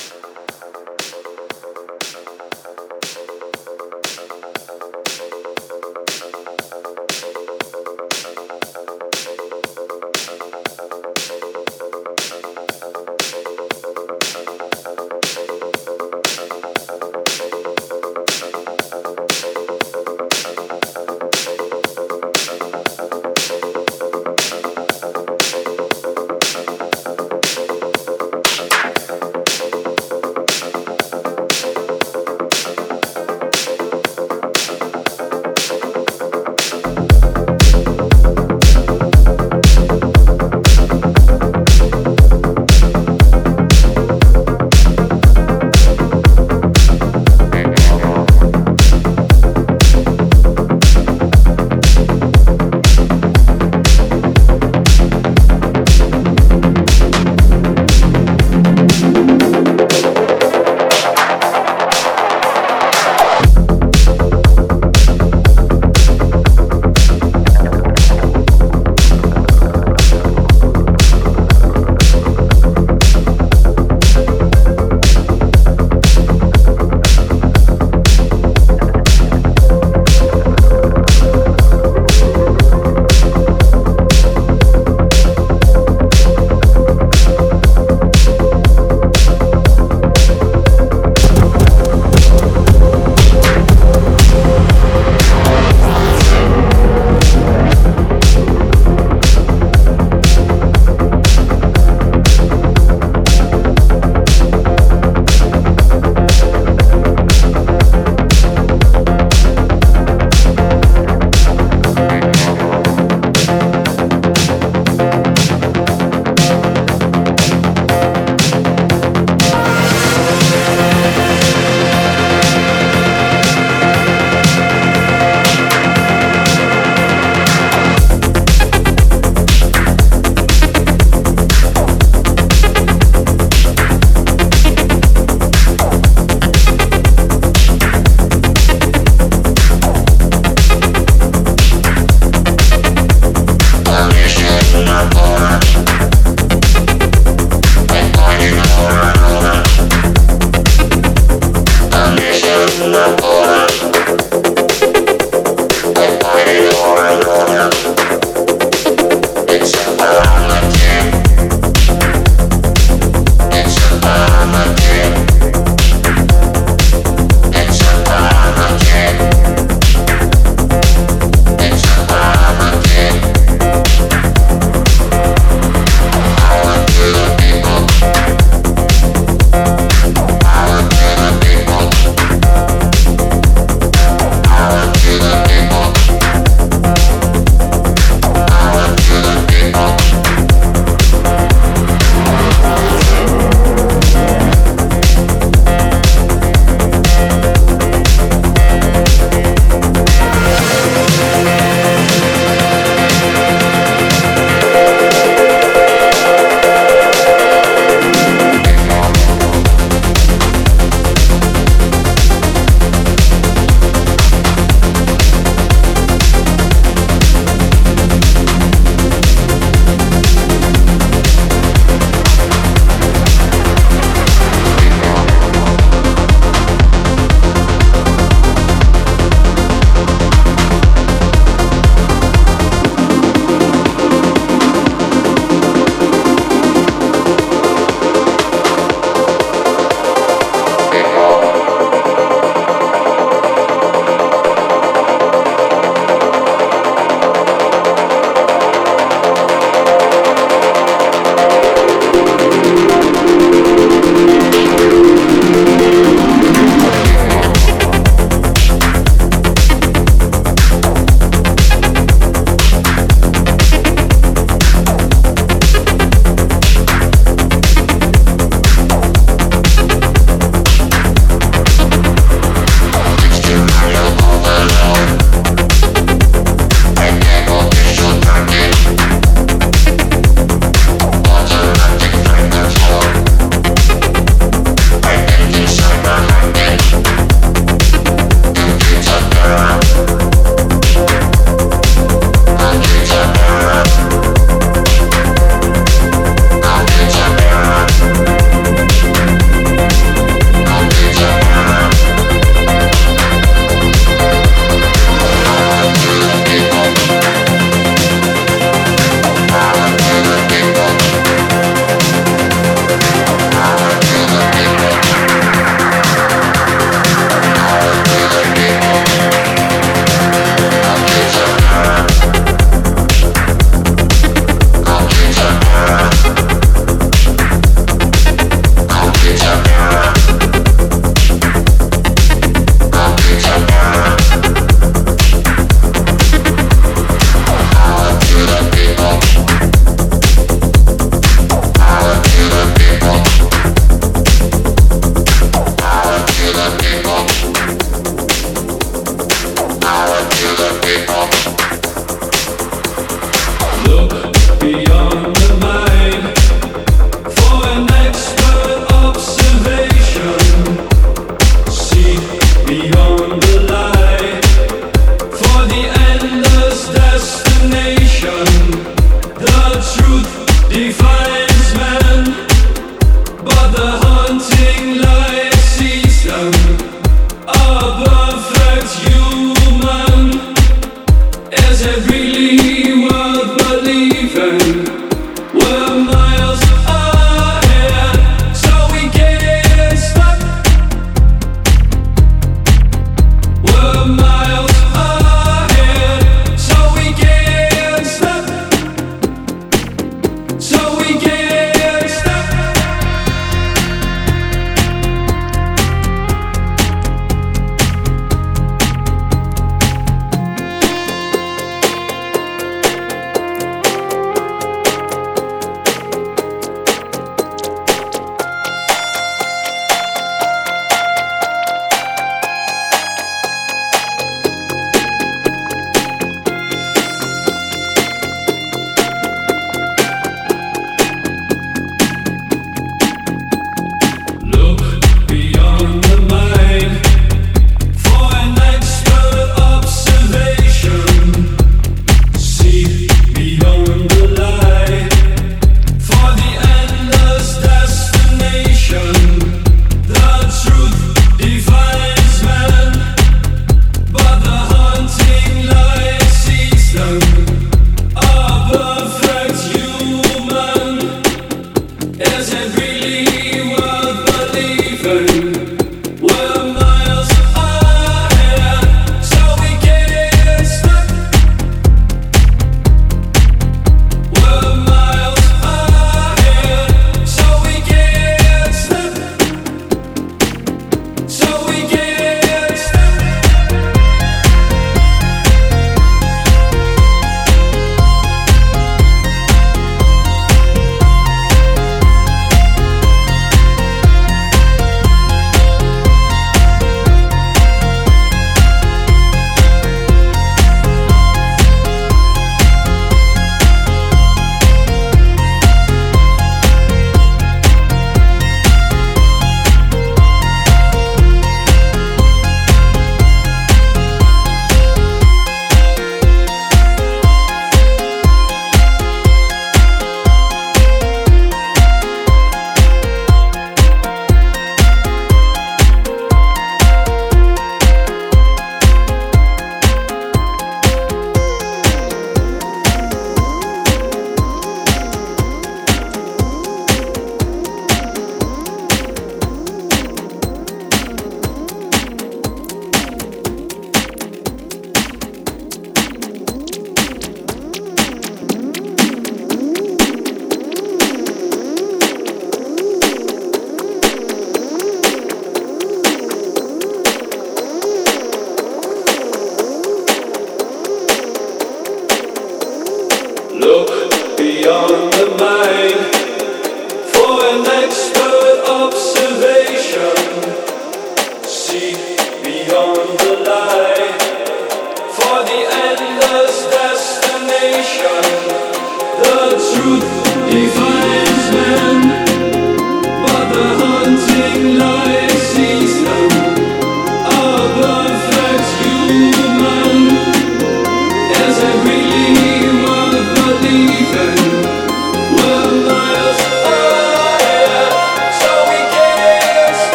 Thank you.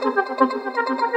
¡Gracias!